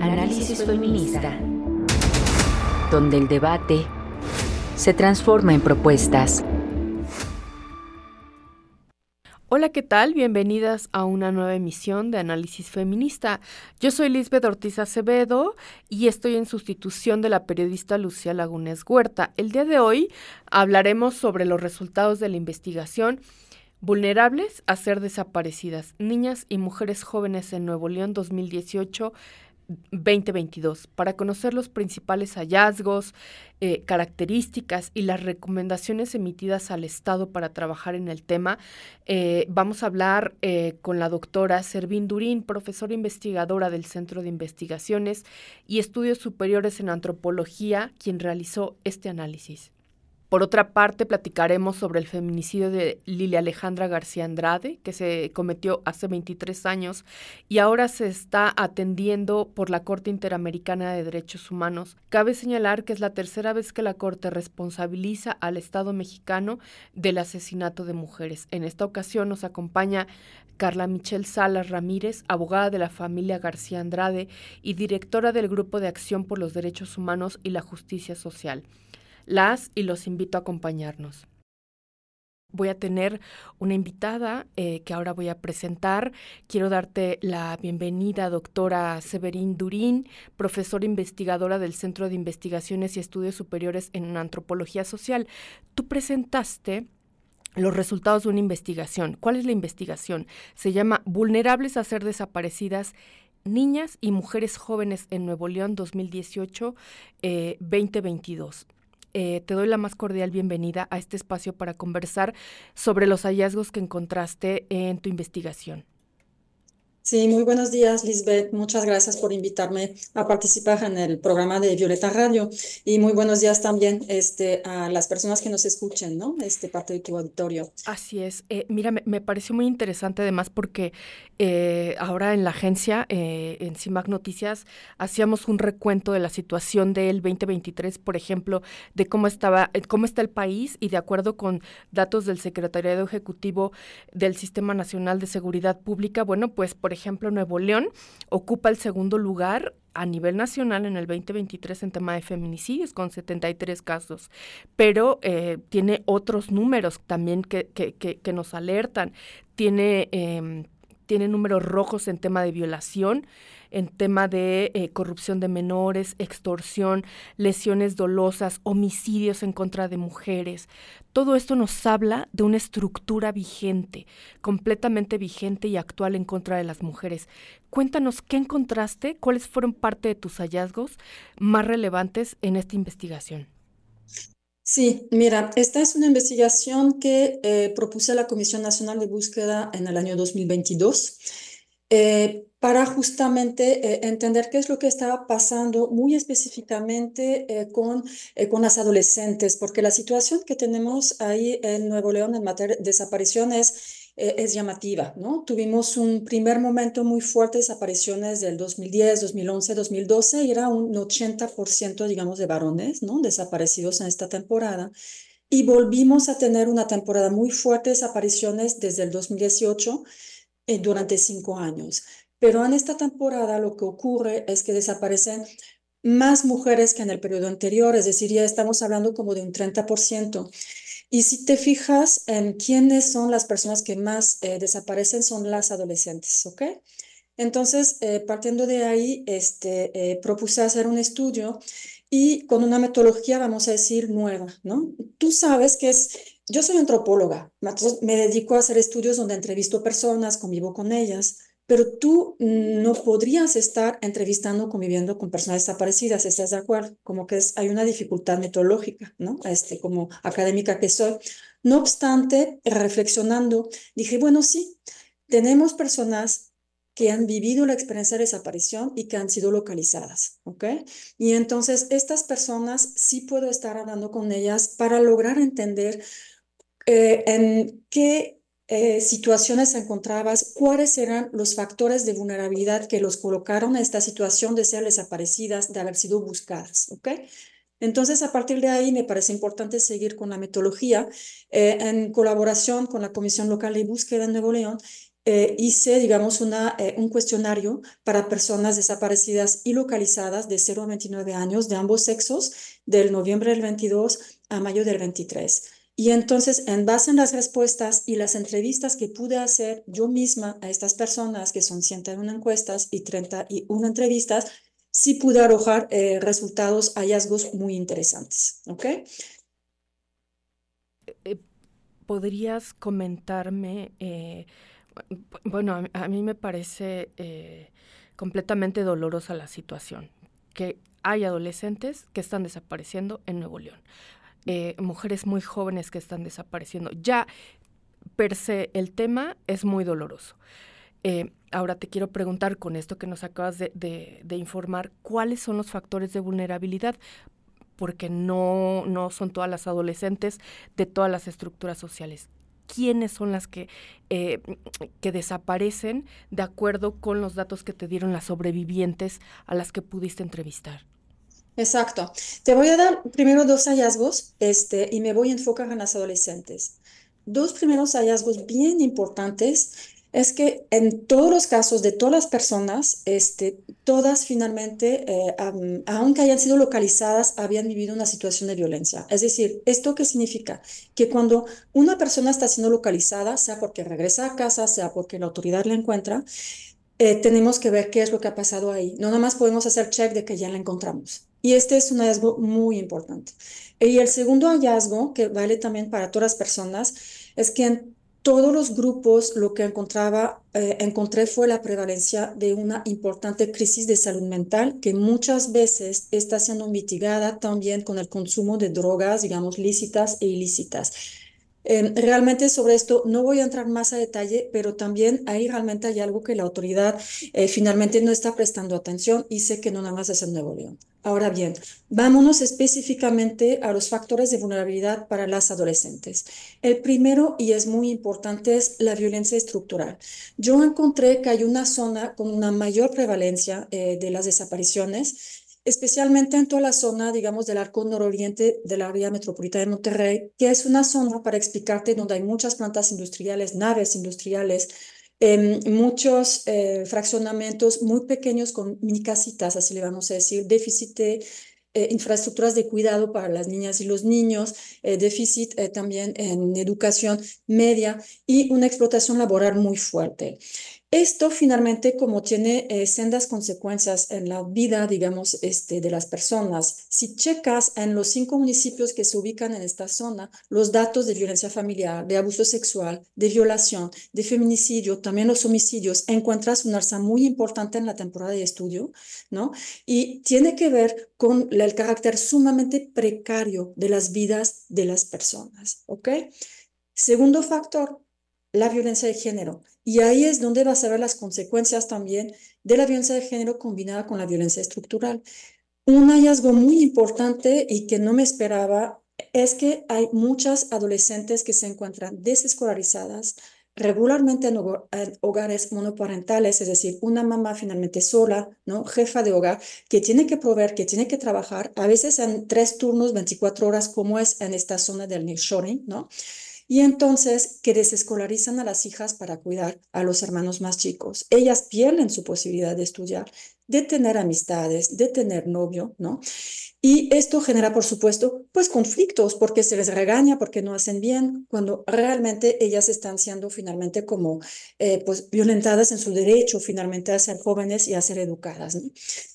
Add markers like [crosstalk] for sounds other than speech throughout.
Análisis feminista. Donde el debate se transforma en propuestas. Hola, ¿qué tal? Bienvenidas a una nueva emisión de Análisis Feminista. Yo soy Lisbeth Ortiz Acevedo y estoy en sustitución de la periodista Lucía Lagunes Huerta. El día de hoy hablaremos sobre los resultados de la investigación Vulnerables a ser desaparecidas, niñas y mujeres jóvenes en Nuevo León 2018 2022 para conocer los principales hallazgos, eh, características y las recomendaciones emitidas al Estado para trabajar en el tema. Eh, vamos a hablar eh, con la doctora Servín Durín, profesora investigadora del Centro de Investigaciones y Estudios Superiores en Antropología, quien realizó este análisis. Por otra parte, platicaremos sobre el feminicidio de Lilia Alejandra García Andrade, que se cometió hace 23 años y ahora se está atendiendo por la Corte Interamericana de Derechos Humanos. Cabe señalar que es la tercera vez que la Corte responsabiliza al Estado mexicano del asesinato de mujeres. En esta ocasión nos acompaña Carla Michelle Salas Ramírez, abogada de la familia García Andrade y directora del Grupo de Acción por los Derechos Humanos y la Justicia Social las y los invito a acompañarnos. Voy a tener una invitada eh, que ahora voy a presentar. Quiero darte la bienvenida, doctora Severín Durín, profesora investigadora del Centro de Investigaciones y Estudios Superiores en Antropología Social. Tú presentaste los resultados de una investigación. ¿Cuál es la investigación? Se llama Vulnerables a ser desaparecidas niñas y mujeres jóvenes en Nuevo León 2018-2022. Eh, te doy la más cordial bienvenida a este espacio para conversar sobre los hallazgos que encontraste en tu investigación. Sí, muy buenos días, Lisbeth. Muchas gracias por invitarme a participar en el programa de Violeta Radio. Y muy buenos días también este, a las personas que nos escuchen, ¿no? Este parte de tu auditorio. Así es. Eh, mira, me, pareció muy interesante además porque eh, ahora en la agencia, eh, en CIMAC Noticias, hacíamos un recuento de la situación del 2023, por ejemplo, de cómo estaba, cómo está el país y de acuerdo con datos del Secretariado Ejecutivo del Sistema Nacional de Seguridad Pública, bueno, pues por ejemplo, Nuevo León ocupa el segundo lugar a nivel nacional en el 2023 en tema de feminicidios, con 73 casos, pero eh, tiene otros números también que, que, que, nos alertan. Tiene, eh, tiene números rojos en tema de violación, en tema de eh, corrupción de menores, extorsión, lesiones dolosas, homicidios en contra de mujeres. Todo esto nos habla de una estructura vigente, completamente vigente y actual en contra de las mujeres. Cuéntanos qué encontraste, cuáles fueron parte de tus hallazgos más relevantes en esta investigación. Sí, mira, esta es una investigación que eh, propuse a la Comisión Nacional de Búsqueda en el año 2022 eh, para justamente eh, entender qué es lo que estaba pasando muy específicamente eh, con, con las adolescentes, porque la situación que tenemos ahí en Nuevo León en materia de desapariciones es llamativa, ¿no? Tuvimos un primer momento muy fuerte de desapariciones del 2010, 2011, 2012, y era un 80%, digamos, de varones, ¿no? Desaparecidos en esta temporada. Y volvimos a tener una temporada muy fuerte de desapariciones desde el 2018 eh, durante cinco años. Pero en esta temporada lo que ocurre es que desaparecen más mujeres que en el periodo anterior, es decir, ya estamos hablando como de un 30%. Y si te fijas en quiénes son las personas que más eh, desaparecen, son las adolescentes, ¿ok? Entonces, eh, partiendo de ahí, este, propuse hacer un estudio y con una metodología, vamos a decir, nueva, ¿no? Tú sabes que es yo soy antropóloga, me dedico a hacer estudios donde entrevisto personas, convivo con ellas, pero tú no podrías estar entrevistando, conviviendo con personas desaparecidas, ¿estás de acuerdo? Como que hay una dificultad metodológica, ¿no? Este, como académica que soy. No obstante, reflexionando, dije, bueno, sí, tenemos personas que han vivido la experiencia de desaparición y que han sido localizadas, ¿ok? Y entonces estas personas sí puedo estar hablando con ellas para lograr entender eh, en qué eh, situaciones encontrabas, cuáles eran los factores de vulnerabilidad que los colocaron en esta situación de ser desaparecidas, de haber sido buscadas, ¿ok? Entonces, a partir de ahí, me parece importante seguir con la metodología eh, en colaboración con la Comisión Local de Búsqueda en Nuevo León eh, hice, digamos, una, eh, un cuestionario para personas desaparecidas y localizadas de 0 a 29 años de ambos sexos, del noviembre del 22 a mayo del 23. Y entonces, en base en las respuestas y las entrevistas que pude hacer yo misma a estas personas, que son 101 encuestas y 31 entrevistas, sí pude arrojar eh, resultados, hallazgos muy interesantes. ¿Ok? ¿Podrías comentarme bueno, a, mí me parece eh, completamente dolorosa la situación, que hay adolescentes que están desapareciendo en Nuevo León, eh, mujeres muy jóvenes que están desapareciendo. Ya per se el tema es muy doloroso. Eh, ahora te quiero preguntar con esto que nos acabas de, informar, ¿cuáles son los factores de vulnerabilidad? Porque no, no son todas las adolescentes de todas las estructuras sociales quiénes son las que, eh, que desaparecen de acuerdo con los datos que te dieron las sobrevivientes a las que pudiste entrevistar. Exacto. Te voy a dar primero dos hallazgos este, y me voy a enfocar en las adolescentes. Dos primeros hallazgos bien importantes es que en todos los casos de todas las personas, este, todas finalmente, eh, aunque hayan sido localizadas, habían vivido una situación de violencia. Es decir, ¿esto qué significa? Que cuando una persona está siendo localizada, sea porque regresa a casa, sea porque la autoridad la encuentra, eh, tenemos que ver qué es lo que ha pasado ahí. No nada más podemos hacer check de que ya la encontramos. Y este es un hallazgo muy importante. Y el segundo hallazgo, que vale también para todas las personas, es que en todos los grupos lo que encontraba, eh, encontré fue la prevalencia de una importante crisis de salud mental que muchas veces está siendo mitigada también con el consumo de drogas, digamos, lícitas e ilícitas. Realmente sobre esto no voy a entrar más a detalle, pero también ahí realmente hay algo que la autoridad eh, finalmente no está prestando atención y sé que no nada más es el Nuevo León. Ahora bien, vámonos específicamente a los factores de vulnerabilidad para las adolescentes. El primero, y es muy importante, es la violencia estructural. Yo encontré que hay una zona con una mayor prevalencia eh, de las desapariciones especialmente en toda la zona, digamos, del arco nororiente del área metropolitana de Monterrey, que es una zona, para explicarte, donde hay muchas plantas industriales, naves industriales, em, muchos eh, fraccionamientos muy pequeños con mini casitas, así le vamos a decir, déficit de eh, infraestructuras de cuidado para las niñas y los niños, eh, déficit también en educación media y una explotación laboral muy fuerte. Esto finalmente, como tiene eh, sendas consecuencias en la vida, digamos, este, de las personas, si checas en los cinco municipios que se ubican en esta zona, los datos de violencia familiar, de abuso sexual, de violación, de feminicidio, también los homicidios, encuentras un alza muy importante en la temporada de estudio, ¿no? Y tiene que ver con el carácter sumamente precario de las vidas de las personas, ¿ok? Segundo factor, la violencia de género. Y ahí es donde vas a ver las consecuencias también de la violencia de género combinada con la violencia estructural. Un hallazgo muy importante y que no me esperaba es que hay muchas adolescentes que se encuentran desescolarizadas regularmente en, hogares monoparentales, es decir, una mamá finalmente sola, ¿no? jefa de hogar, que tiene que proveer, que tiene que trabajar, a veces en tres turnos, 24 horas, como es en esta zona del nearshoring, ¿no? Y entonces que desescolarizan a las hijas para cuidar a los hermanos más chicos. Ellas pierden su posibilidad de estudiar, de tener amistades, de tener novio, ¿no? Y esto genera, por supuesto, pues conflictos porque se les regaña, porque no hacen bien, cuando realmente ellas están siendo finalmente como eh, pues violentadas en su derecho finalmente a ser jóvenes y a ser educadas.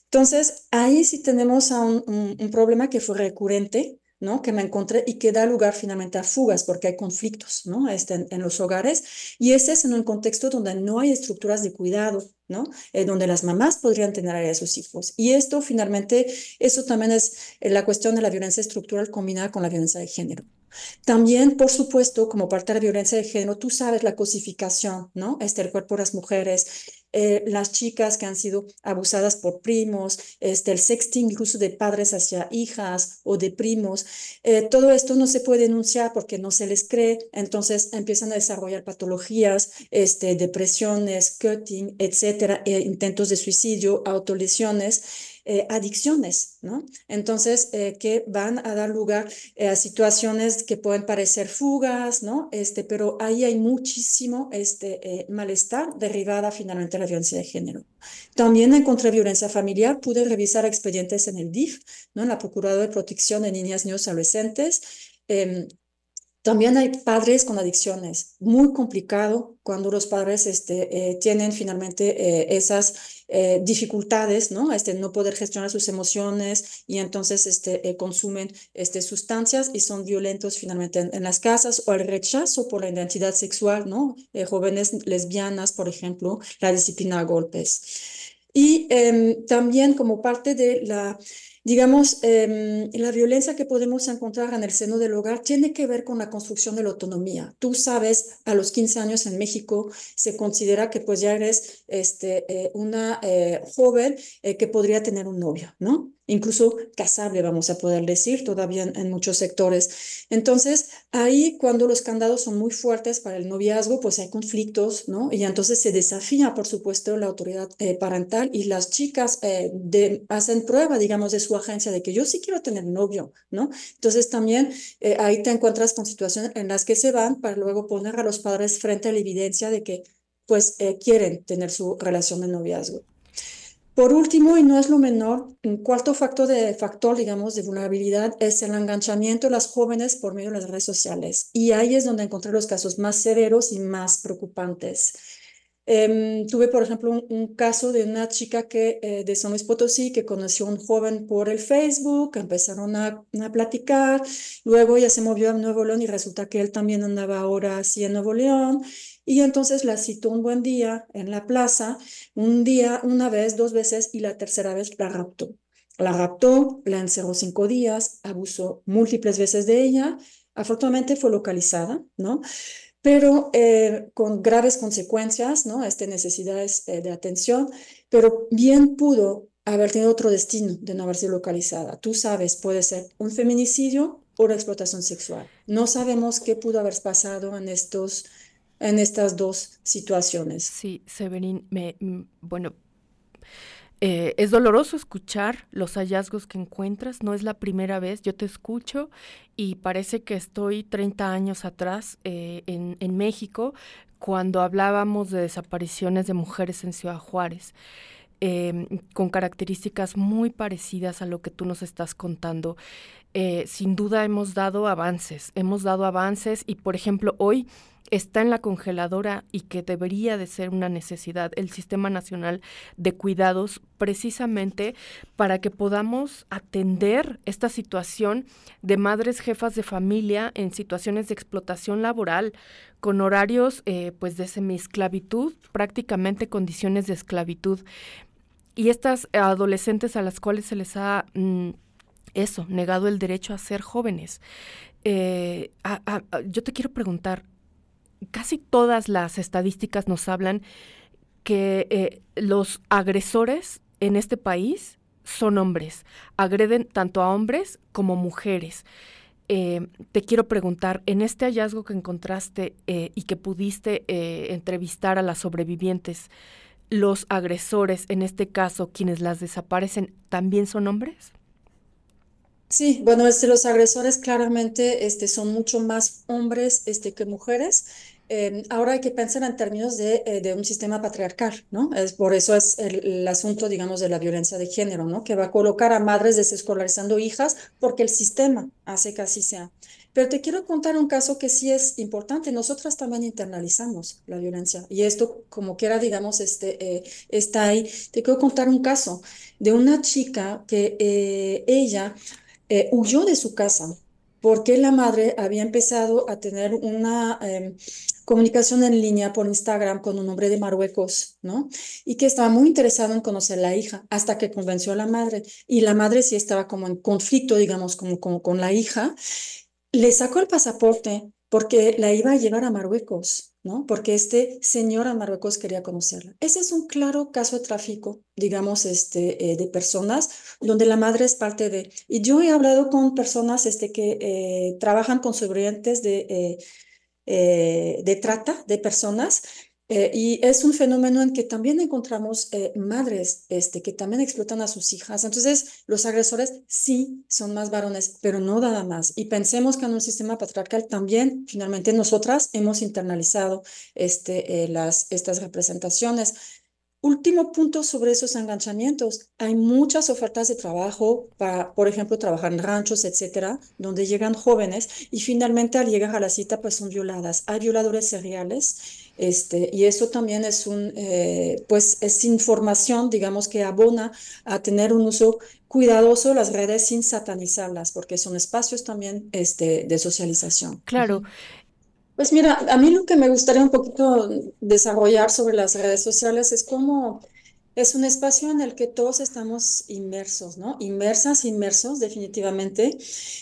Entonces, ahí sí tenemos un, un problema que fue recurrente ¿no? que me encontré y que da lugar finalmente a fugas porque hay conflictos ¿no? este, en, los hogares y ese es en un contexto donde no hay estructuras de cuidado, ¿no? Eh, donde las mamás podrían tener a sus hijos. Y esto finalmente, eso también es eh, la cuestión de la violencia estructural combinada con la violencia de género. También, por supuesto, como parte de la violencia de género, tú sabes la cosificación, ¿no? Este, cuerpo de las mujeres, eh, las chicas que han sido abusadas por primos, este, el sexting incluso de padres hacia hijas o de primos. Eh, todo esto no se puede denunciar porque no se les cree, entonces empiezan a desarrollar patologías, este, depresiones, cutting, etcétera, e intentos de suicidio, autolesiones. Eh, adicciones, ¿no? Entonces, eh, que van a dar lugar a situaciones que pueden parecer fugas, ¿no? Este, pero ahí hay muchísimo este, malestar derivada finalmente de la violencia de género. También encontré violencia familiar, pude revisar expedientes en el DIF, ¿no? En la Procuraduría de Protección de Niñas, Niños y Adolescentes. Em, también hay padres con adicciones, muy complicado cuando los padres este, eh, tienen finalmente eh, esas eh, dificultades, ¿no? Este, no poder gestionar sus emociones y entonces este, consumen este, sustancias y son violentos finalmente en, las casas o el rechazo por la identidad sexual, ¿no? jóvenes lesbianas, por ejemplo, la disciplina a golpes. Y em, también como parte de la Digamos, em, la violencia que podemos encontrar en el seno del hogar tiene que ver con la construcción de la autonomía. Tú sabes, a los 15 años en México se considera que pues ya eres este, eh, una eh, joven eh, que podría tener un novio, ¿no? Incluso casable, vamos a poder decir, todavía en, muchos sectores. Entonces, ahí cuando los candados son muy fuertes para el noviazgo, pues hay conflictos, ¿no? Y entonces se desafía, por supuesto, la autoridad eh, parental y las chicas eh, hacen prueba, digamos, de su agencia de que yo sí quiero tener novio, ¿no? Entonces también eh, ahí te encuentras con situaciones en las que se van para luego poner a los padres frente a la evidencia de que pues quieren tener su relación de noviazgo. Por último, y no es lo menor, un cuarto factor, de, factor, digamos, de vulnerabilidad es el enganchamiento de las jóvenes por medio de las redes sociales. Y ahí es donde encontré los casos más severos y más preocupantes. Em, tuve, por ejemplo, un, caso de una chica que, eh, de San Luis Potosí que conoció a un joven por el Facebook, empezaron a, a, platicar, luego ella se movió a Nuevo León y resulta que él también andaba ahora así en Nuevo León y entonces la citó un buen día en la plaza, un día, una vez, dos veces, y la tercera vez la raptó. La raptó, la encerró cinco días, abusó múltiples veces de ella. Afortunadamente fue localizada, ¿no? Pero eh, con graves consecuencias, ¿no? Este, necesidades eh, de atención, pero bien pudo haber tenido otro destino de no haber sido localizada. Tú sabes, puede ser un feminicidio o la explotación sexual. No sabemos qué pudo haber pasado en estos en estas dos situaciones. Sí, Severin, me, mm, bueno, eh, es doloroso escuchar los hallazgos que encuentras, no es la primera vez, yo te escucho y parece que estoy 30 años atrás eh, en, en, México cuando hablábamos de desapariciones de mujeres en Ciudad Juárez. Em, con características muy parecidas a lo que tú nos estás contando. Eh, sin duda hemos dado avances, hemos dado avances y, por ejemplo, hoy está en la congeladora y que debería de ser una necesidad el Sistema Nacional de Cuidados precisamente para que podamos atender esta situación de madres jefas de familia en situaciones de explotación laboral con horarios eh, pues de semiesclavitud, prácticamente condiciones de esclavitud. Y estas adolescentes a las cuales se les ha... Mm, eso, negado el derecho a ser jóvenes. Eh, yo te quiero preguntar, casi todas las estadísticas nos hablan que eh, los agresores en este país son hombres, agreden tanto a hombres como mujeres. Eh, te quiero preguntar, en este hallazgo que encontraste eh, y que pudiste entrevistar a las sobrevivientes, ¿los agresores, en este caso, quienes las desaparecen, también son hombres? Sí, bueno, este, los agresores claramente este, son mucho más hombres este, que mujeres. Em, ahora hay que pensar en términos de, eh, de, un sistema patriarcal, ¿no? Es, por eso es el, asunto, digamos, de la violencia de género, ¿no? Que va a colocar a madres desescolarizando hijas porque el sistema hace que así sea. Pero te quiero contar un caso que sí es importante. Nosotras también internalizamos la violencia y esto, como quiera, digamos, este, eh, está ahí. Te quiero contar un caso de una chica que eh, ella eh, huyó de su casa porque la madre había empezado a tener una em, comunicación en línea por Instagram con un hombre de Marruecos, ¿no? Y que estaba muy interesado en conocer a la hija, hasta que convenció a la madre. Y la madre sí estaba como en conflicto, digamos, como, con la hija. Le sacó el pasaporte porque la iba a llevar a Marruecos. ¿No? Porque este señor a Marruecos quería conocerla. Ese es un claro caso de tráfico, digamos, este, eh, de personas donde la madre es parte de... Y yo he hablado con personas este, que eh, trabajan con sobrevivientes de, eh, de trata de personas Eh, y es un fenómeno en que también encontramos eh, madres este, que también explotan a sus hijas. Entonces, los agresores sí son más varones, pero no nada más. Y pensemos que en un sistema patriarcal también, finalmente, nosotras hemos internalizado este, eh, las, estas representaciones. Último punto sobre esos enganchamientos. Hay muchas ofertas de trabajo para, por ejemplo, trabajar en ranchos, etcétera, donde llegan jóvenes y finalmente al llegar a la cita, pues son violadas. Hay violadores seriales este, y eso también es, un, eh, pues es información, digamos, que abona a tener un uso cuidadoso de las redes sin satanizarlas, porque son espacios también este, de socialización. Claro. Pues mira, a mí lo que me gustaría un poquito desarrollar sobre las redes sociales es cómo es un espacio en el que todos estamos inmersos, ¿no? Inmersas, inmersos, definitivamente.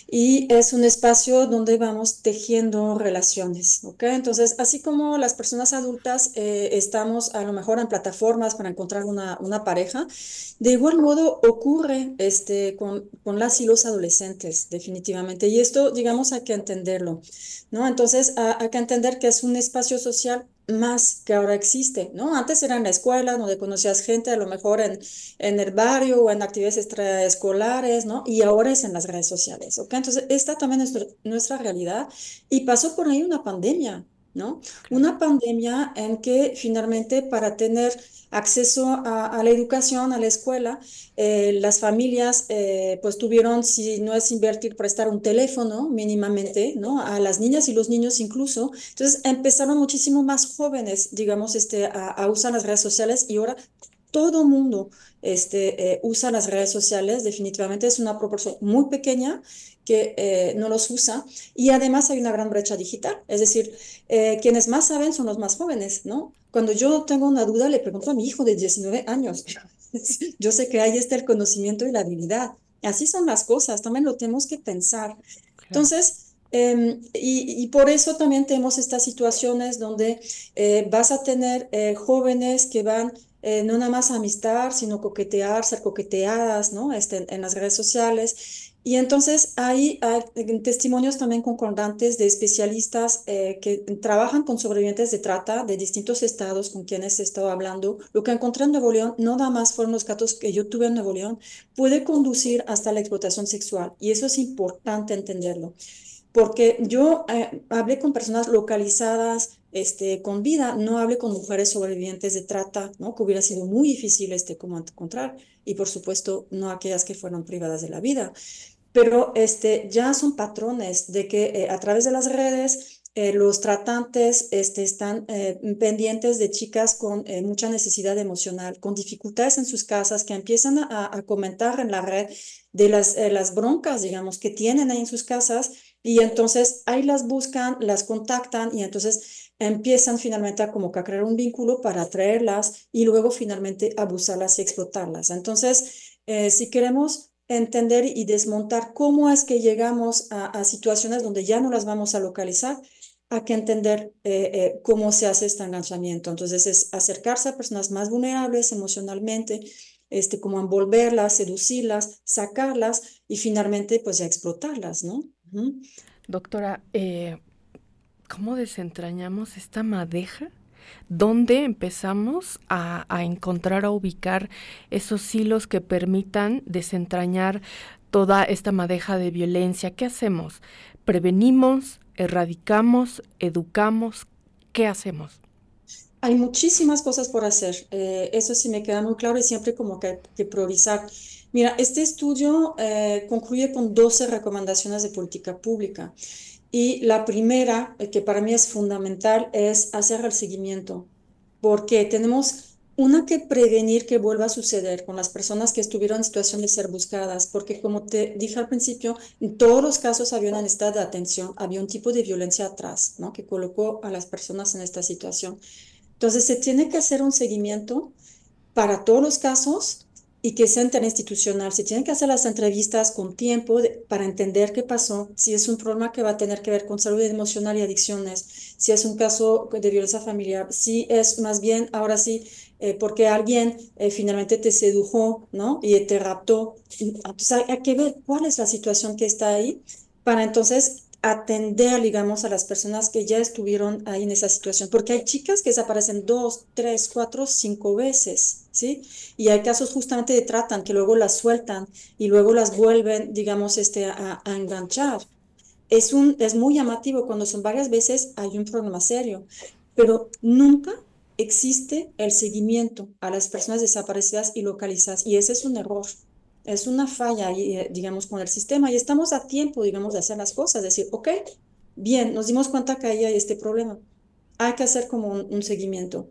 Y es un espacio donde vamos tejiendo relaciones, ¿ok? Entonces, así como las personas adultas eh, estamos a lo mejor en plataformas para encontrar una, una pareja, de igual modo ocurre este, con, con las y los adolescentes, definitivamente. Y esto, digamos, hay que entenderlo, ¿no? Entonces, hay que entender que es un espacio social más que ahora existe, ¿no? Antes era en la escuela donde conocías gente a lo mejor en, en el barrio o en actividades extraescolares, ¿no? Y ahora es en las redes sociales, ¿ok? Entonces, esta también es nuestra, realidad y pasó por ahí una pandemia, ¿no? Una pandemia en que finalmente para tener acceso a, la educación, a la escuela, eh, las familias eh, pues tuvieron, si no es invertir, prestar un teléfono mínimamente, ¿no? A las niñas y los niños incluso. Entonces empezaron muchísimo más jóvenes, digamos, este, a, a usar las redes sociales y ahora todo mundo este, eh, usa las redes sociales, definitivamente es una proporción muy pequeña que eh, no los usa y además hay una gran brecha digital, es decir, eh, quienes más saben son los más jóvenes, ¿no? Cuando yo tengo una duda le pregunto a mi hijo de 19 años, [laughs] yo sé que ahí está el conocimiento y la habilidad, así son las cosas, también lo tenemos que pensar. Entonces, em, y, y, por eso también tenemos estas situaciones donde vas a tener jóvenes que van eh, no nada más amistad, sino coquetear, ser coqueteadas, ¿no? Este, en las redes sociales. Y entonces hay, hay testimonios también concordantes de especialistas eh, que trabajan con sobrevivientes de trata de distintos estados con quienes he estado hablando. Lo que encontré en Nuevo León, no nada más fueron los casos que yo tuve en Nuevo León, puede conducir hasta la explotación sexual. Y eso es importante entenderlo. Porque yo eh, hablé con personas localizadas, este, con vida, no hable con mujeres sobrevivientes de trata, ¿no? que hubiera sido muy difícil este, como encontrar, y por supuesto no aquellas que fueron privadas de la vida. Pero este, ya son patrones de que eh, a través de las redes eh, los tratantes este, están eh, pendientes de chicas con mucha necesidad emocional, con dificultades en sus casas, que empiezan a, comentar en la red de las, las broncas, digamos, que tienen ahí en sus casas, y entonces ahí las buscan, las contactan, y entonces empiezan finalmente a como a crear un vínculo para atraerlas y luego finalmente abusarlas y explotarlas. Entonces, eh, si queremos entender y desmontar cómo es que llegamos a, situaciones donde ya no las vamos a localizar, hay que entender eh, eh, cómo se hace este enganchamiento. Entonces, es acercarse a personas más vulnerables emocionalmente, este, como envolverlas, seducirlas, sacarlas y finalmente, pues ya explotarlas, ¿no? Doctora, ¿cómo desentrañamos esta madeja? ¿Dónde empezamos a, encontrar, a ubicar esos hilos que permitan desentrañar toda esta madeja de violencia? ¿Qué hacemos? ¿Prevenimos? ¿Erradicamos? ¿Educamos? ¿Qué hacemos? Hay muchísimas cosas por hacer. Eh, eso sí me queda muy claro y siempre como que, que priorizar. Mira, este estudio eh, concluye con 12 recomendaciones de política pública. Y la primera, eh, que para mí es fundamental, es hacer el seguimiento, porque tenemos una que prevenir que vuelva a suceder con las personas que estuvieron en situación de ser buscadas, porque como te dije al principio, en todos los casos había una necesidad de atención, había un tipo de violencia atrás, ¿no? Que colocó a las personas en esta situación. Entonces, se tiene que hacer un seguimiento para todos los casos y que sea interinstitucional. Se tienen que hacer las entrevistas con tiempo para entender qué pasó, si es un problema que va a tener que ver con salud emocional y adicciones, si es un caso de violencia familiar, si es más bien, ahora sí, eh, porque alguien eh, finalmente te sedujo, ¿no? Y te raptó. Entonces hay, que ver cuál es la situación que está ahí para entonces atender, digamos, a las personas que ya estuvieron ahí en esa situación, porque hay chicas que desaparecen dos, tres, cuatro, cinco veces, ¿sí? Y hay casos justamente de tratan, que luego las sueltan y luego las vuelven, digamos, este, a, enganchar. Es, un, es muy llamativo, cuando son varias veces hay un problema serio, pero nunca existe el seguimiento a las personas desaparecidas y localizadas, y ese es un error es una falla, eh, digamos, con el sistema y estamos a tiempo, digamos, de hacer las cosas, decir, ok, bien, nos dimos cuenta que hay este problema, hay que hacer como un, seguimiento.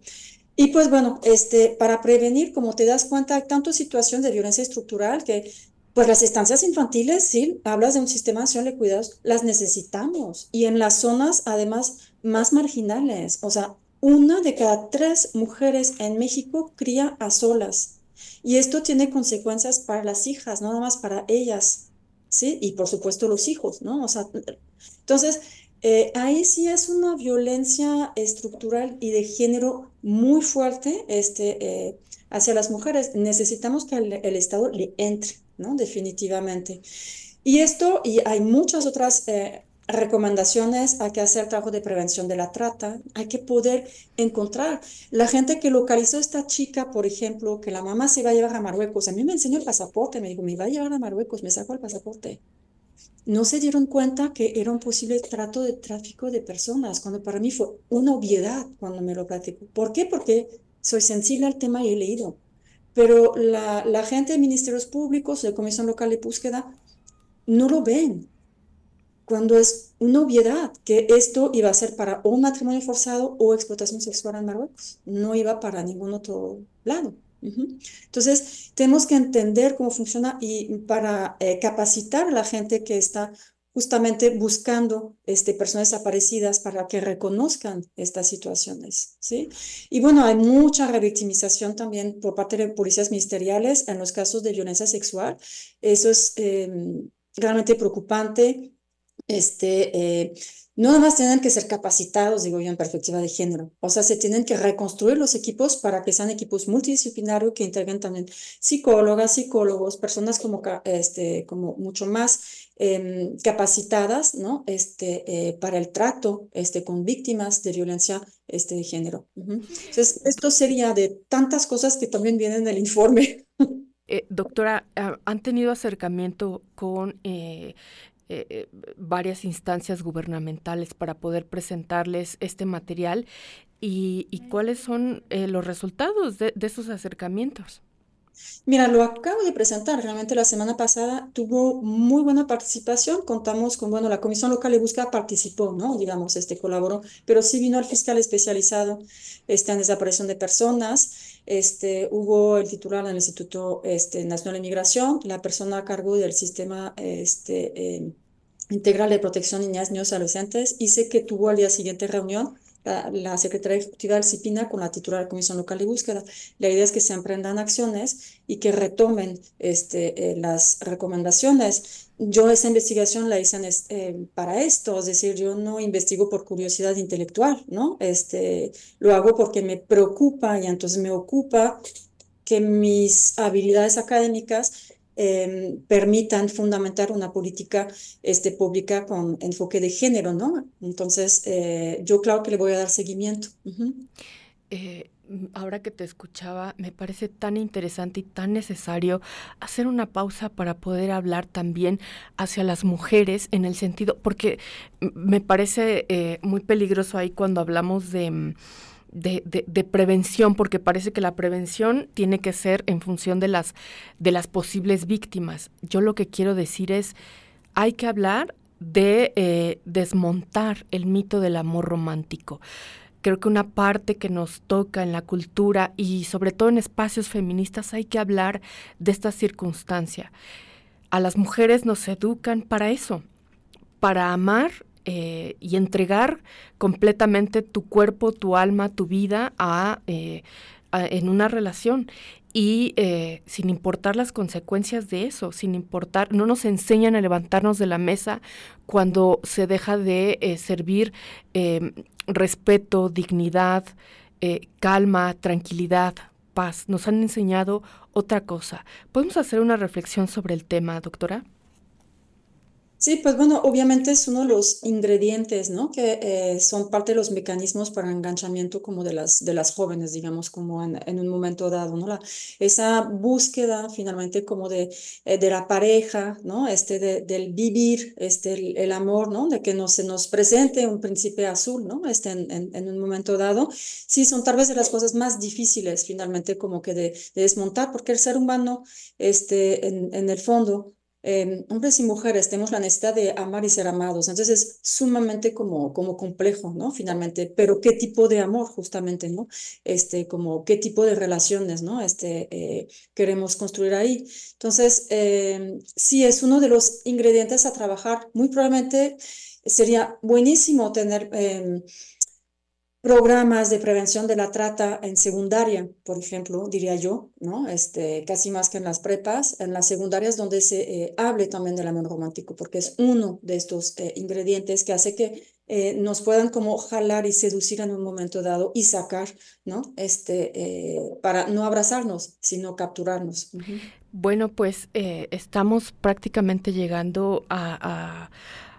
Y pues bueno, este, para prevenir, como te das cuenta, hay tantas situaciones de violencia estructural que pues las estancias infantiles, sí, hablas de un sistema nacional de cuidados, las necesitamos. Y en las zonas, además, más marginales. O sea, una de cada tres mujeres en México cría a solas. Y esto tiene consecuencias para las hijas, no nada más para ellas, ¿sí? Y por supuesto los hijos, ¿no? O sea, entonces, eh, ahí sí es una violencia estructural y de género muy fuerte este, eh, hacia las mujeres. Necesitamos que el, Estado le entre, ¿no? Definitivamente. Y esto, y hay muchas otras eh, recomendaciones, hay que hacer trabajo de prevención de la trata, hay que poder encontrar la gente que localizó esta chica, por ejemplo, que la mamá se va a llevar a Marruecos. A mí me enseñó el pasaporte, me dijo, me va a llevar a Marruecos, me sacó el pasaporte. No se dieron cuenta que era un posible trato de tráfico de personas, cuando para mí fue una obviedad cuando me lo platicó. ¿Por qué? Porque soy sensible al tema y he leído. Pero la, la gente de ministerios públicos, de Comisión Local de Búsqueda, no lo ven cuando es una obviedad que esto iba a ser para un matrimonio forzado o explotación sexual en Marruecos, no iba para ningún otro lado. Entonces, tenemos que entender cómo funciona y para eh, capacitar a la gente que está justamente buscando este, personas desaparecidas para que reconozcan estas situaciones. ¿sí? Y bueno, hay mucha revictimización también por parte de policías ministeriales en los casos de violencia sexual. Eso es em, realmente preocupante este, eh, no nada más tienen que ser capacitados, digo yo, en perspectiva de género. O sea, se tienen que reconstruir los equipos para que sean equipos multidisciplinarios que integren también psicólogas, psicólogos, personas como, este, como mucho más em, capacitadas, ¿no? Este, eh, para el trato este, con víctimas de violencia este, de género. Entonces, esto sería de tantas cosas que también vienen en el informe. Eh, doctora, ¿han tenido acercamiento con eh, varias instancias gubernamentales para poder presentarles este material y, cuáles son eh, los resultados de, esos acercamientos. Mira, lo acabo de presentar. Realmente la semana pasada tuvo muy buena participación. Contamos con, bueno, la Comisión Local de Búsqueda participó, ¿no? Digamos, este colaboró, pero sí vino el fiscal especializado este, en desaparición de personas. Este, hubo el titular del Instituto este, Nacional de Migración, la persona a cargo del sistema este, Integral de Protección de Niñas, Niños Adolescentes y sé que tuvo al día siguiente reunión la, Secretaría Ejecutiva del CIPINA con la titular de la Comisión Local de Búsqueda. La idea es que se emprendan acciones y que retomen este, eh, las recomendaciones. Yo esa investigación la hice eh, para esto, es decir, yo no investigo por curiosidad intelectual, ¿no? Este, lo hago porque me preocupa y entonces me ocupa que mis habilidades académicas Em, permitan fundamentar una política este, pública con enfoque de género, ¿no? Entonces, eh, yo claro que le voy a dar seguimiento. Eh, ahora que te escuchaba, me parece tan interesante y tan necesario hacer una pausa para poder hablar también hacia las mujeres en el sentido, porque me parece eh, muy peligroso ahí cuando hablamos de de, de, prevención, porque parece que la prevención tiene que ser en función de las, de las posibles víctimas. Yo lo que quiero decir es, hay que hablar de eh, desmontar el mito del amor romántico. Creo que una parte que nos toca en la cultura y sobre todo en espacios feministas hay que hablar de esta circunstancia. A las mujeres nos educan para eso, para amar eh, y entregar completamente tu cuerpo, tu alma, tu vida a, eh, en una relación y eh, sin importar las consecuencias de eso, sin importar, no nos enseñan a levantarnos de la mesa cuando se deja de servir em, respeto, dignidad, calma, tranquilidad, paz. Nos han enseñado otra cosa. ¿Podemos hacer una reflexión sobre el tema, doctora? Sí, pues bueno, obviamente es uno de los ingredientes, ¿no? Que eh, son parte de los mecanismos para enganchamiento como de las, de las jóvenes, digamos, como en, un momento dado, ¿no? La, esa búsqueda finalmente como de, eh, de la pareja, ¿no? Este de, del vivir, este, el, amor, ¿no? De que no se nos presente un príncipe azul, ¿no? Este en, en, un momento dado. Sí, son tal vez de las cosas más difíciles finalmente como que de, de desmontar, porque el ser humano, este, en el fondo, eh, hombres y mujeres tenemos la necesidad de amar y ser amados. Entonces es sumamente como, como complejo, ¿no? Finalmente, pero qué tipo de amor justamente, ¿no? Este, como qué tipo de relaciones, ¿no? Este, eh, queremos construir ahí. Entonces, eh, sí, es uno de los ingredientes a trabajar. Muy probablemente sería buenísimo tener em, programas de prevención de la trata en secundaria, por ejemplo, diría yo, ¿no? Este, casi más que en las prepas, en las secundarias donde se eh, hable también del amor romántico, porque es uno de estos eh, ingredientes que hace que eh, nos puedan como jalar y seducir en un momento dado y sacar, ¿no? Este, para no abrazarnos, sino capturarnos. Bueno, pues estamos prácticamente llegando a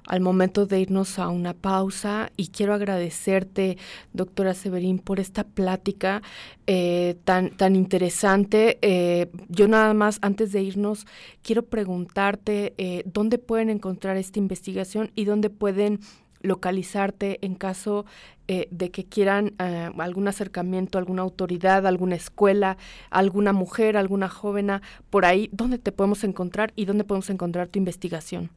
al momento de irnos a una pausa y quiero agradecerte, doctora Severín, por esta plática eh, tan, tan interesante. Eh, yo nada más, antes de irnos, quiero preguntarte eh, dónde pueden encontrar esta investigación y dónde pueden localizarte en caso eh, de que quieran eh, algún acercamiento, alguna autoridad, alguna escuela, alguna mujer, alguna joven, por ahí, ¿dónde te podemos encontrar y dónde podemos encontrar tu investigación?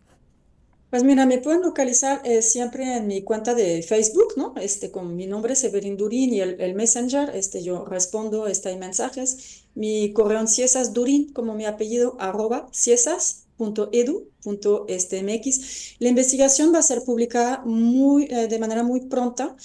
Pues mira, me pueden localizar eh, siempre en mi cuenta de Facebook, ¿no? Este, con mi nombre, Severin Durín, y el, Messenger, este, yo respondo, este, hay mensajes. Mi correo en Ciesas Durín, como mi apellido, arroba ciesas.edu.stmx. La investigación va a ser publicada muy, eh, de manera muy pronta,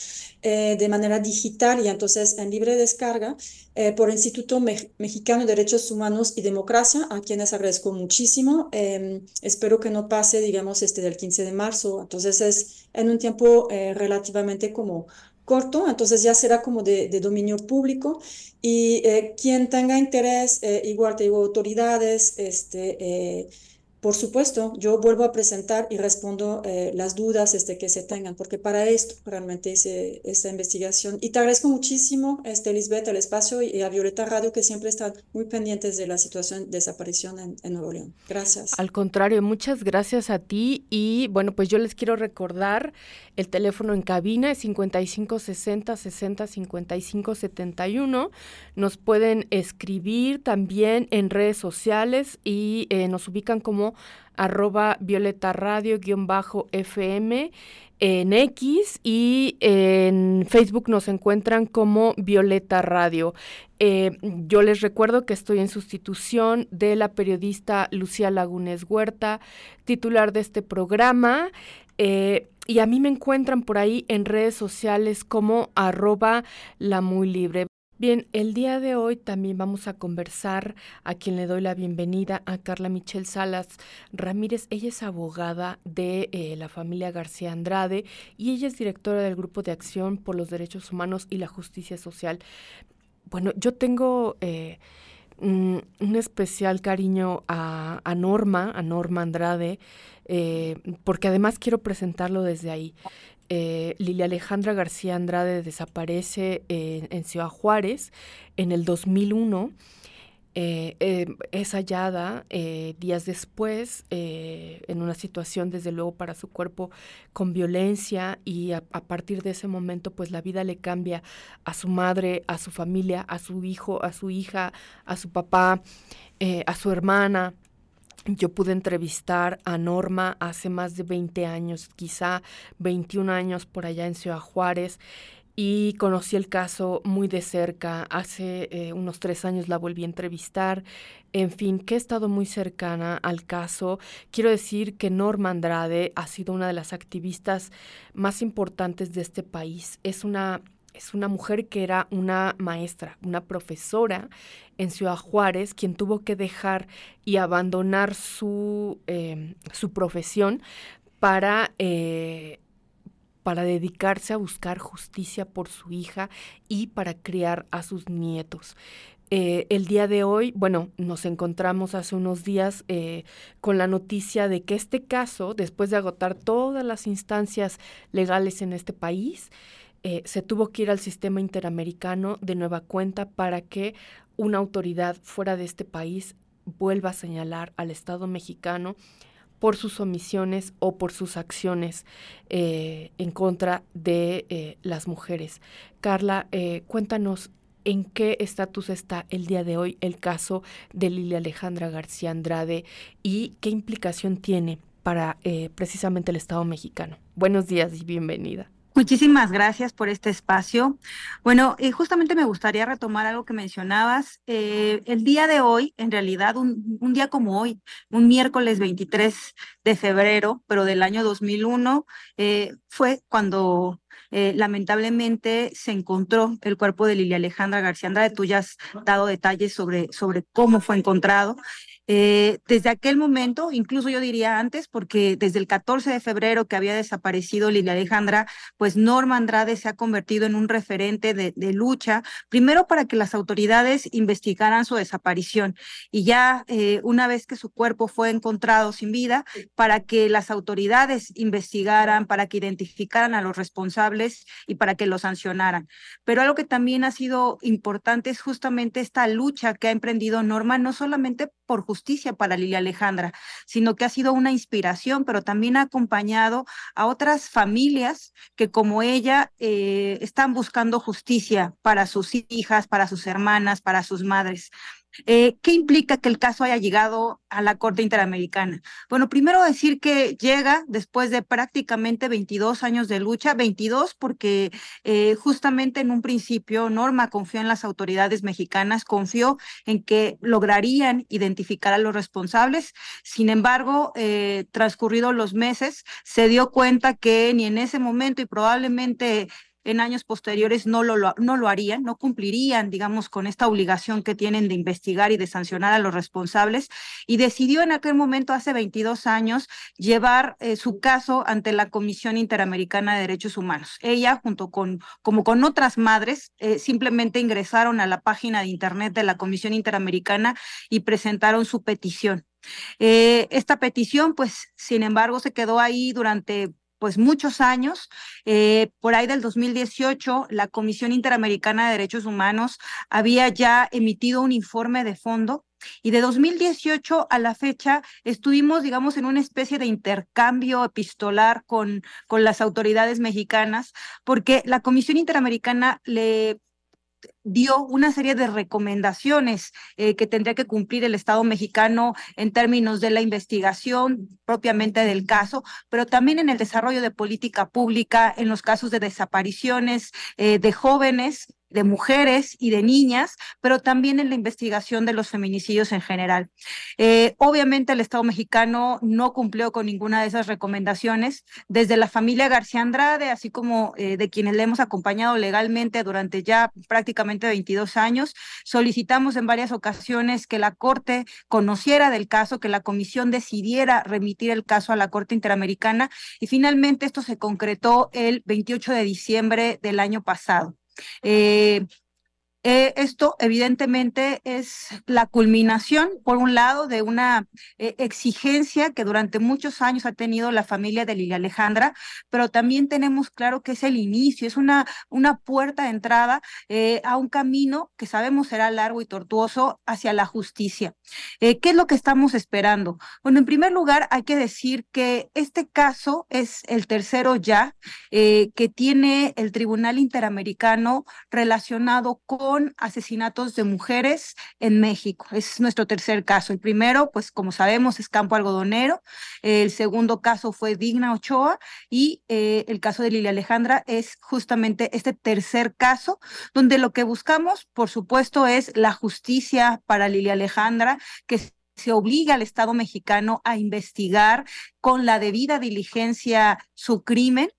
eh, de manera digital y entonces en libre descarga eh, por el Instituto Me Mexicano de Derechos Humanos y Democracia, a quienes agradezco muchísimo. Eh, espero que no pase, digamos, este del 15 de marzo. Entonces es en un tiempo eh, relativamente como corto, entonces ya será como de, de dominio público y eh, quien tenga interés, eh, igual te digo, autoridades, este, por supuesto, yo vuelvo a presentar y respondo eh, las dudas este, que se tengan, porque para esto realmente hice esta investigación. Y te agradezco muchísimo, este, Lisbeth, al espacio y a Violeta Radio, que siempre están muy pendientes de la situación de desaparición en, Nuevo León. Gracias. Al contrario, muchas gracias a ti. Y bueno, pues yo les quiero recordar el teléfono en cabina es 55 60 60 55 71. Nos pueden escribir también en redes sociales y eh, nos ubican como arroba violeta radio guion bajo FM en X y en Facebook nos encuentran como Violeta Radio. Eh, yo les recuerdo que estoy en sustitución de la periodista Lucía Lagunes Huerta, titular de este programa. Eh, y a mí me encuentran por ahí en redes sociales como arroba la muy libre. Bien, el día de hoy también vamos a conversar a quien le doy la bienvenida a Carla Michelle Salas Ramírez. Ella es abogada de eh, la familia García Andrade y ella es directora del Grupo de Acción por los Derechos Humanos y la Justicia Social. Bueno, yo tengo eh, un, especial cariño a, a, Norma, a Norma Andrade, eh, porque además quiero presentarlo desde ahí eh, Lilia Alejandra García Andrade desaparece eh, en Ciudad Juárez en el 2001. Eh, es hallada días después en una situación desde luego para su cuerpo con violencia y a, a, partir de ese momento pues la vida le cambia a su madre, a su familia, a su hijo, a su hija, a su papá, a su hermana, yo pude entrevistar a Norma hace más de 20 años, quizá 21 años por allá en Ciudad Juárez, y conocí el caso muy de cerca. Hace eh, unos tres años la volví a entrevistar. En fin, que he estado muy cercana al caso. Quiero decir que Norma Andrade ha sido una de las activistas más importantes de este país. Es una es una mujer que era una maestra, una profesora en Ciudad Juárez, quien tuvo que dejar y abandonar su, eh, su profesión para, eh, para dedicarse a buscar justicia por su hija y para criar a sus nietos. eh, el día de hoy, bueno, nos encontramos hace unos días eh, con la noticia de que este caso, después de agotar todas las instancias legales en este país, eh, se tuvo que ir al sistema interamericano de nueva cuenta para que una autoridad fuera de este país vuelva a señalar al Estado mexicano por sus omisiones o por sus acciones eh, en contra de eh, las mujeres. Carla, cuéntanos en qué estatus está el día de hoy el caso de Lilia Alejandra García Andrade y qué implicación tiene para precisamente el Estado mexicano. Buenos días y bienvenida. Muchísimas gracias por este espacio. Bueno, eh, justamente me gustaría retomar algo que mencionabas. Eh, el día de hoy, en realidad, un, un, día como hoy, un miércoles 23 de febrero, pero del año 2001, eh, fue cuando lamentablemente se encontró el cuerpo de Lilia Alejandra García Andrade. Tú ya has dado detalles sobre, sobre cómo fue encontrado. Eh, desde aquel momento, incluso yo diría antes, porque desde el 14 de febrero que había desaparecido Lilia Alejandra, pues Norma Andrade se ha convertido en un referente de, lucha, primero para que las autoridades investigaran su desaparición y ya eh, una vez que su cuerpo fue encontrado sin vida, para que las autoridades investigaran, para que identificaran a los responsables y para que los sancionaran. Pero algo que también ha sido importante es justamente esta lucha que ha emprendido Norma, no solamente por justicia para Lilia Alejandra, sino que ha sido una inspiración, pero también ha acompañado a otras familias que como ella eh, están buscando justicia para sus hijas, para sus hermanas, para sus madres. Eh, ¿Qué implica que el caso haya llegado a la Corte Interamericana? Bueno, primero decir que llega después de prácticamente 22 años de lucha, 22 porque eh, justamente en un principio Norma confió en las autoridades mexicanas, confió en que lograrían identificar a los responsables. Sin embargo, eh, transcurridos los meses, se dio cuenta que ni en ese momento y probablemente en años posteriores no lo, no lo harían, no cumplirían, digamos, con esta obligación que tienen de investigar y de sancionar a los responsables, y decidió en aquel momento, hace 22 años, llevar eh, su caso ante la Comisión Interamericana de Derechos Humanos. Ella, junto con, como con otras madres, eh, simplemente ingresaron a la página de Internet de la Comisión Interamericana y presentaron su petición. Eh, esta petición, pues, sin embargo, se quedó ahí durante pues muchos años. Eh, por ahí del 2018, la Comisión Interamericana de Derechos Humanos había ya emitido un informe de fondo y de 2018 a la fecha estuvimos, digamos, en una especie de intercambio epistolar con, con las autoridades mexicanas, porque la Comisión Interamericana le dio una serie de recomendaciones eh, que tendría que cumplir el Estado mexicano en términos de la investigación propiamente del caso, pero también en el desarrollo de política pública, en los casos de desapariciones eh, de jóvenes de mujeres y de niñas, pero también en la investigación de los feminicidios en general. Eh, obviamente el Estado mexicano no cumplió con ninguna de esas recomendaciones. Desde la familia García Andrade, así como eh, de quienes le hemos acompañado legalmente durante ya prácticamente 22 años, solicitamos en varias ocasiones que la Corte conociera del caso, que la Comisión decidiera remitir el caso a la Corte Interamericana y finalmente esto se concretó el 28 de diciembre del año pasado. Eh, eh, esto evidentemente es la culminación, por un lado, de una eh, exigencia que durante muchos años ha tenido la familia de Lilia Alejandra, pero también tenemos claro que es el inicio, es una, una puerta de entrada eh, a un camino que sabemos será largo y tortuoso hacia la justicia. ¿Qué es lo que estamos esperando? Bueno, en primer lugar, hay que decir que este caso es el tercero ya que tiene el Tribunal Interamericano relacionado con asesinatos de mujeres en México. Es nuestro tercer caso. El primero, pues como sabemos, es Campo Algodonero. El segundo caso fue Digna Ochoa y eh, el caso de Lilia Alejandra es justamente este tercer caso, donde lo que buscamos, por supuesto, es la justicia para Lilia Alejandra, que se obliga al Estado mexicano a investigar con la debida diligencia su crimen,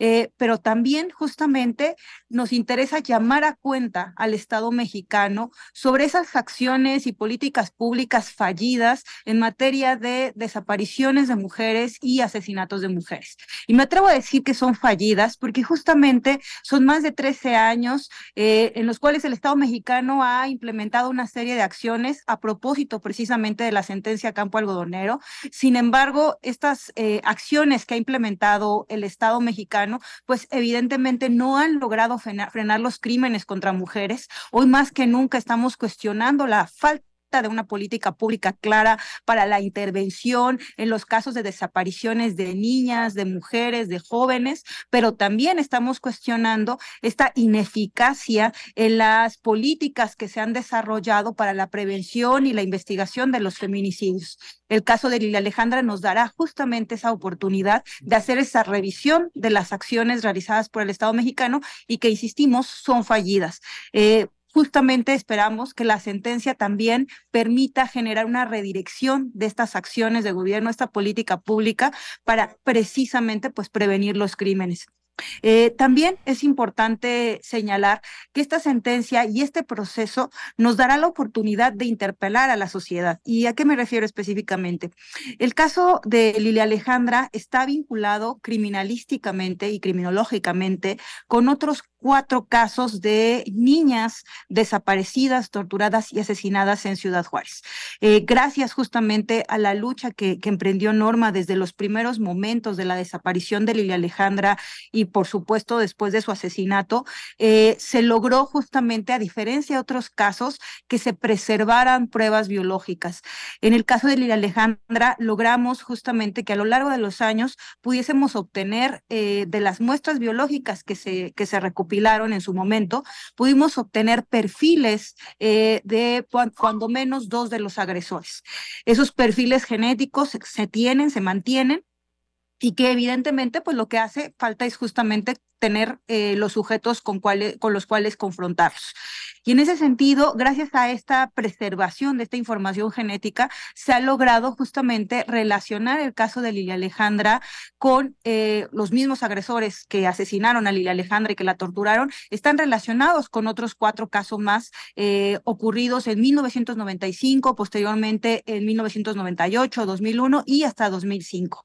eh, pero también justamente nos interesa llamar a cuenta al Estado mexicano sobre esas acciones y políticas públicas fallidas en materia de desapariciones de mujeres y asesinatos de mujeres. Y me atrevo a decir que son fallidas porque justamente son más de 13 años eh, en los cuales el Estado mexicano ha implementado una serie de acciones a propósito precisamente de la sentencia Campo Algodonero. Sin embargo, estas eh, acciones que ha implementado el Estado mexicano, pues evidentemente no han logrado frenar, los crímenes contra mujeres. Hoy más que nunca estamos cuestionando la falta de una política pública clara para la intervención en los casos de desapariciones de niñas, de mujeres, de jóvenes, pero también estamos cuestionando esta ineficacia en las políticas que se han desarrollado para la prevención y la investigación de los feminicidios. El caso de Lilia Alejandra nos dará justamente esa oportunidad de hacer esa revisión de las acciones realizadas por el Estado mexicano y que, insistimos, son fallidas. Eh, justamente esperamos que la sentencia también permita generar una redirección de estas acciones de gobierno, esta política pública para precisamente pues prevenir los crímenes. Eh, también es importante señalar que esta sentencia y este proceso nos dará la oportunidad de interpelar a la sociedad. ¿Y a qué me refiero específicamente? El caso de Lilia Alejandra está vinculado criminalísticamente y criminológicamente con otros cuatro casos de niñas desaparecidas, torturadas y asesinadas en Ciudad Juárez. Eh, gracias justamente a la lucha que, que, emprendió Norma desde los primeros momentos de la desaparición de Lilia Alejandra y por supuesto después de su asesinato, eh, se logró justamente, a diferencia de otros casos, que se preservaran pruebas biológicas. En el caso de Lilia Alejandra, logramos justamente que a lo largo de los años pudiésemos obtener eh, de las muestras biológicas que se, que se recuperaron, pilaron en su momento, pudimos obtener perfiles eh, de cuando menos dos de los agresores. Esos perfiles genéticos se tienen, se mantienen y que evidentemente pues lo que hace falta es justamente tener eh, los sujetos con, cuales, con los cuales confrontarlos. Y en ese sentido, gracias a esta preservación de esta información genética, se ha logrado justamente relacionar el caso de Lilia Alejandra con eh, los mismos agresores que asesinaron a Lilia Alejandra y que la torturaron, están relacionados con otros cuatro casos más eh, ocurridos en 1995, posteriormente en 1998, 2001 y hasta 2005.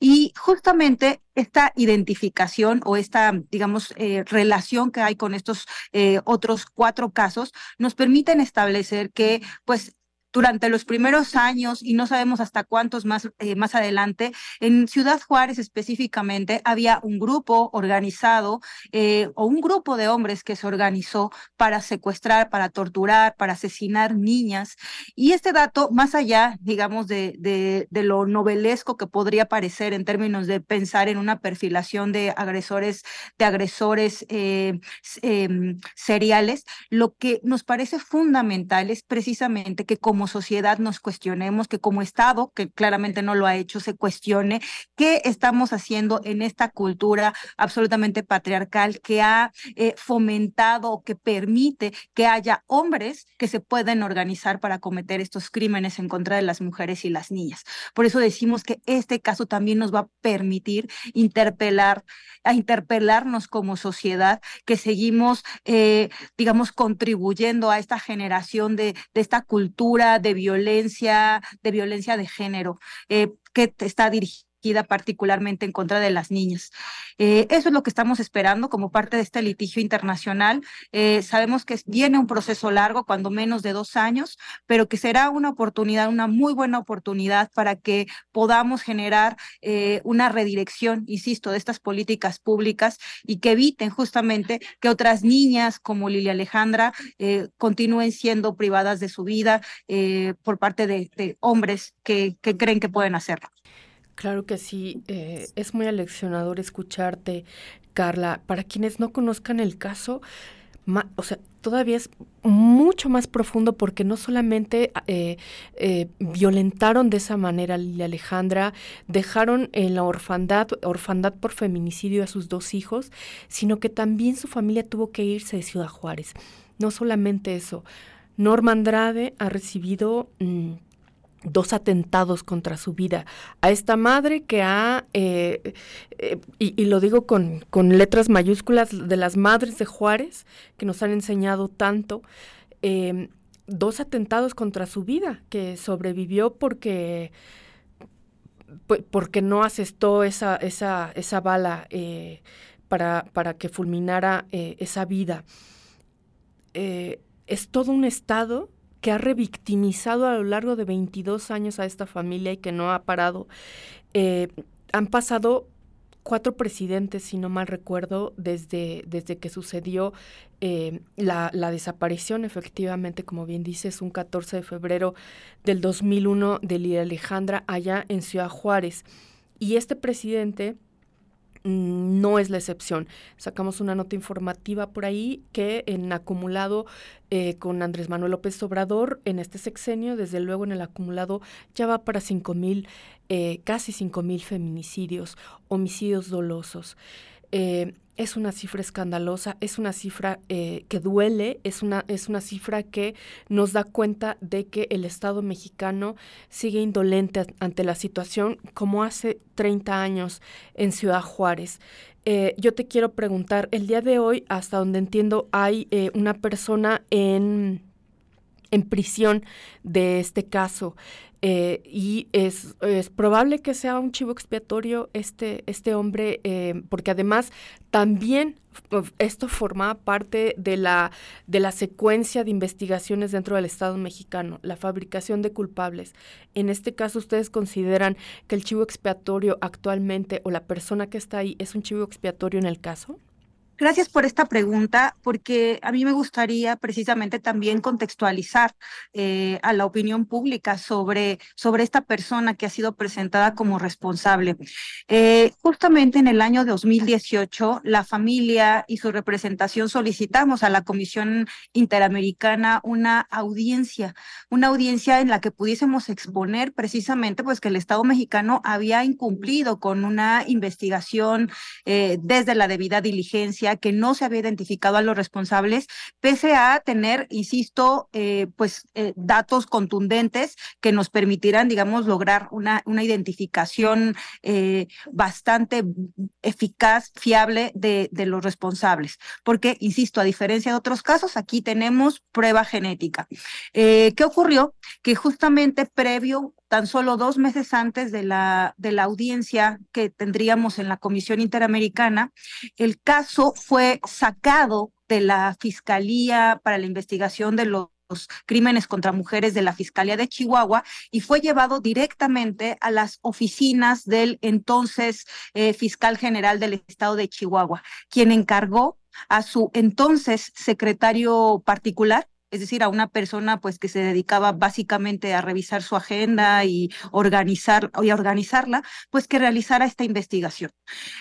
Y justamente esta identificación o esta, digamos, eh, relación que hay con estos eh, otros cuatro casos nos permiten establecer que, pues, durante los primeros años y no sabemos hasta cuántos más, eh, más adelante, en Ciudad Juárez específicamente había un grupo organizado eh, o un grupo de hombres que se organizó para secuestrar, para torturar, para asesinar niñas. Y este dato, más allá, digamos, de, de, de lo novelesco que podría parecer en términos de pensar en una perfilación de agresores, de agresores eh, em, seriales, lo que nos parece fundamental es precisamente que como sociedad nos cuestionemos, que como Estado, que claramente no lo ha hecho, se cuestione qué estamos haciendo en esta cultura absolutamente patriarcal que ha eh, fomentado o que permite que haya hombres que se pueden organizar para cometer estos crímenes en contra de las mujeres y las niñas. Por eso decimos que este caso también nos va a permitir interpelar, a interpelarnos como sociedad, que seguimos, eh, digamos, contribuyendo a esta generación de, de esta cultura de violencia, de violencia de género, eh, que está dirigida particularmente en contra de las niñas. Eh, eso es lo que estamos esperando como parte de este litigio internacional. Eh, sabemos que viene un proceso largo, cuando menos de dos años, pero que será una oportunidad, una muy buena oportunidad para que podamos generar eh, una redirección, insisto, de estas políticas públicas y que eviten justamente que otras niñas como Lilia Alejandra continúen siendo privadas de su vida por parte de, hombres que creen que pueden hacerlo. Claro que sí, eh, es muy aleccionador escucharte, Carla. Para quienes no conozcan el caso, o sea, todavía es mucho más profundo porque no solamente eh, eh, violentaron de esa manera a Alejandra, dejaron en la orfandad, orfandad por feminicidio a sus dos hijos, sino que también su familia tuvo que irse de Ciudad Juárez. No solamente eso, Norma Andrade ha recibido... Mm, dos atentados contra su vida. A esta madre que ha, eh, eh, y, lo digo con, con, letras mayúsculas, de las madres de Juárez, que nos han enseñado tanto, em, dos atentados contra su vida, que sobrevivió porque, porque no asestó esa, esa, esa bala eh, para, para, que fulminara esa vida. es todo un estado que ha revictimizado a lo largo de 22 años a esta familia y que no ha parado. Eh, han pasado cuatro presidentes, si no mal recuerdo, desde, desde que sucedió eh, la, la, desaparición, efectivamente, como bien dices, un 14 de febrero del 2001 de Lía Alejandra allá en Ciudad Juárez. Y este presidente no es la excepción. Sacamos una nota informativa por ahí que en acumulado eh, con Andrés Manuel López Obrador en este sexenio, desde luego en el acumulado ya va para cinco mil, eh, casi cinco mil feminicidios, homicidios dolosos. Eh, es una cifra escandalosa, es una cifra eh, que duele, es una, es una cifra que nos da cuenta de que el Estado mexicano sigue indolente ante la situación como hace 30 años en Ciudad Juárez. Eh, yo te quiero preguntar, el día de hoy, hasta donde entiendo, hay eh, una persona en, en prisión de este caso. Eh, y es, es, probable que sea un chivo expiatorio este, este hombre, eh, porque además también esto forma parte de la, de la secuencia de investigaciones dentro del Estado mexicano, la fabricación de culpables. En este caso, ¿ustedes consideran que el chivo expiatorio actualmente o la persona que está ahí es un chivo expiatorio en el caso? Gracias por esta pregunta, porque a mí me gustaría precisamente también contextualizar eh, a la opinión pública sobre, sobre esta persona que ha sido presentada como responsable. Eh, justamente en el año 2018, la familia y su representación solicitamos a la Comisión Interamericana una audiencia, una audiencia en la que pudiésemos exponer precisamente pues que el Estado mexicano había incumplido con una investigación eh, desde la debida diligencia que no se había identificado a los responsables, pese a tener, insisto, eh, pues eh, datos contundentes que nos permitirán, digamos, lograr una, una identificación eh, bastante eficaz, fiable de, de los responsables. Porque, insisto, a diferencia de otros casos, aquí tenemos prueba genética. ¿Qué ocurrió? Que justamente previo tan solo dos meses antes de la, de la audiencia que tendríamos en la Comisión Interamericana, el caso fue sacado de la Fiscalía para la Investigación de los crímenes contra mujeres de la Fiscalía de Chihuahua y fue llevado directamente a las oficinas del entonces eh, fiscal general del estado de Chihuahua, quien encargó a su entonces secretario particular, es decir, a una persona pues que se dedicaba básicamente a revisar su agenda y organizar y organizarla, pues que realizara esta investigación.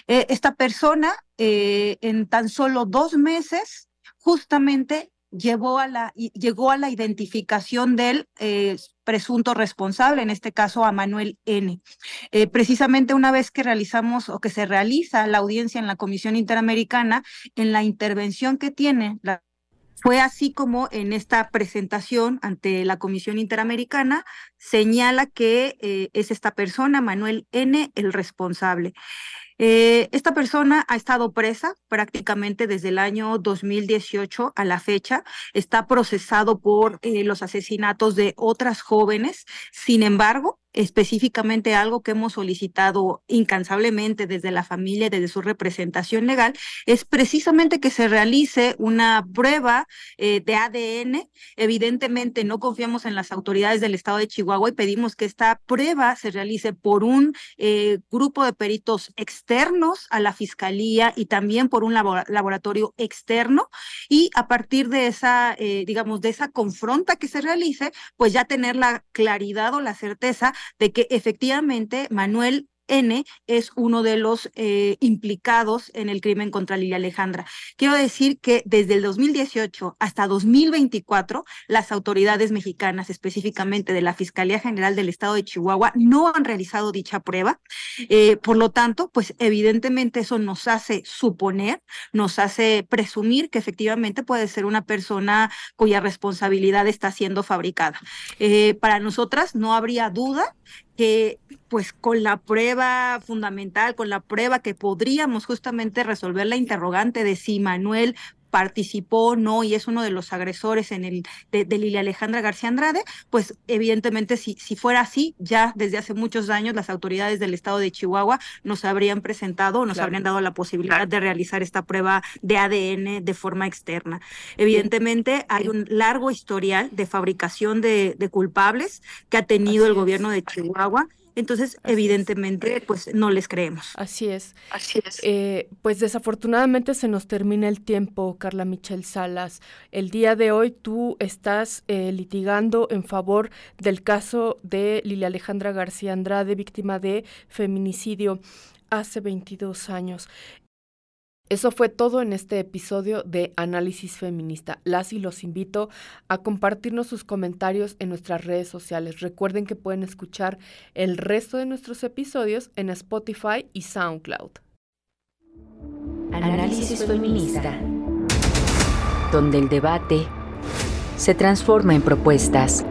Eh, esta persona eh, en tan solo dos meses justamente llevó a la, llegó a la identificación del eh, presunto responsable, en este caso a Manuel N. precisamente una vez que realizamos o que se realiza la audiencia en la Comisión Interamericana, en la intervención que tiene la fue así como en esta presentación ante la Comisión Interamericana señala que eh, es esta persona, Manuel N., el responsable. Eh, esta persona ha estado presa prácticamente desde el año 2018 a la fecha. Está procesado por eh, los asesinatos de otras jóvenes. Sin embargo, específicamente algo que hemos solicitado incansablemente desde la familia, desde su representación legal, es precisamente que se realice una prueba de ADN. Evidentemente no confiamos en las autoridades del estado de Chihuahua y pedimos que esta prueba se realice por un eh, grupo de peritos externos a la fiscalía y también por un laboratorio externo. Y a partir de esa, eh, digamos, de esa confronta que se realice, pues ya tener la claridad o la certeza de que efectivamente Manuel N es uno de los eh, implicados en el crimen contra Lilia Alejandra. Quiero decir que desde el 2018 hasta 2024, las autoridades mexicanas, específicamente de la Fiscalía General del Estado de Chihuahua, no han realizado dicha prueba. Eh, por lo tanto, pues evidentemente eso nos hace suponer, nos hace presumir que efectivamente puede ser una persona cuya responsabilidad está siendo fabricada. Eh, para nosotras no habría duda que pues con la prueba fundamental, con la prueba que podríamos justamente resolver la interrogante de si Manuel participó no y es uno de los agresores en el de, Lilia Alejandra García Andrade, pues evidentemente si, si fuera así, ya desde hace muchos años las autoridades del estado de Chihuahua nos habrían presentado, nos habrían dado la posibilidad de realizar esta prueba de ADN de forma externa. Evidentemente hay un largo historial de fabricación de, de culpables que ha tenido el gobierno de Chihuahua entonces, evidentemente, pues no les creemos. Así es. Así es. Eh, pues desafortunadamente se nos termina el tiempo, Carla Michel Salas. El día de hoy tú estás eh, litigando en favor del caso de Lilia Alejandra García Andrade, víctima de feminicidio hace 22 años. Eso fue todo en este episodio de Análisis Feminista. Las y los invito a compartirnos sus comentarios en nuestras redes sociales. Recuerden que pueden escuchar el resto de nuestros episodios en Spotify y SoundCloud. Análisis Feminista, donde el debate se transforma en propuestas